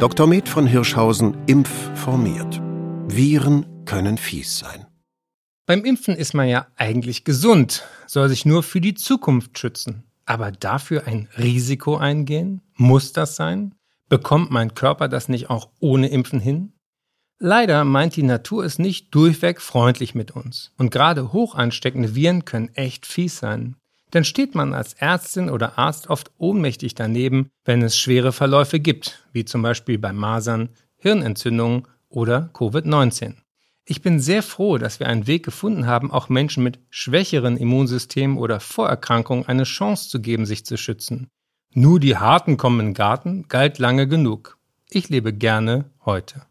Dr. Med von Hirschhausen impfformiert. Viren können fies sein. Beim Impfen ist man ja eigentlich gesund, soll sich nur für die Zukunft schützen. Aber dafür ein Risiko eingehen? Muss das sein? Bekommt mein Körper das nicht auch ohne Impfen hin? Leider meint die Natur es nicht durchweg freundlich mit uns. Und gerade hoch ansteckende Viren können echt fies sein. Dann steht man als Ärztin oder Arzt oft ohnmächtig daneben, wenn es schwere Verläufe gibt, wie zum Beispiel bei Masern, Hirnentzündungen oder Covid-19. Ich bin sehr froh, dass wir einen Weg gefunden haben, auch Menschen mit schwächeren Immunsystemen oder Vorerkrankungen eine Chance zu geben, sich zu schützen. Nur die Harten kommen in den Garten galt lange genug. Ich lebe gerne heute.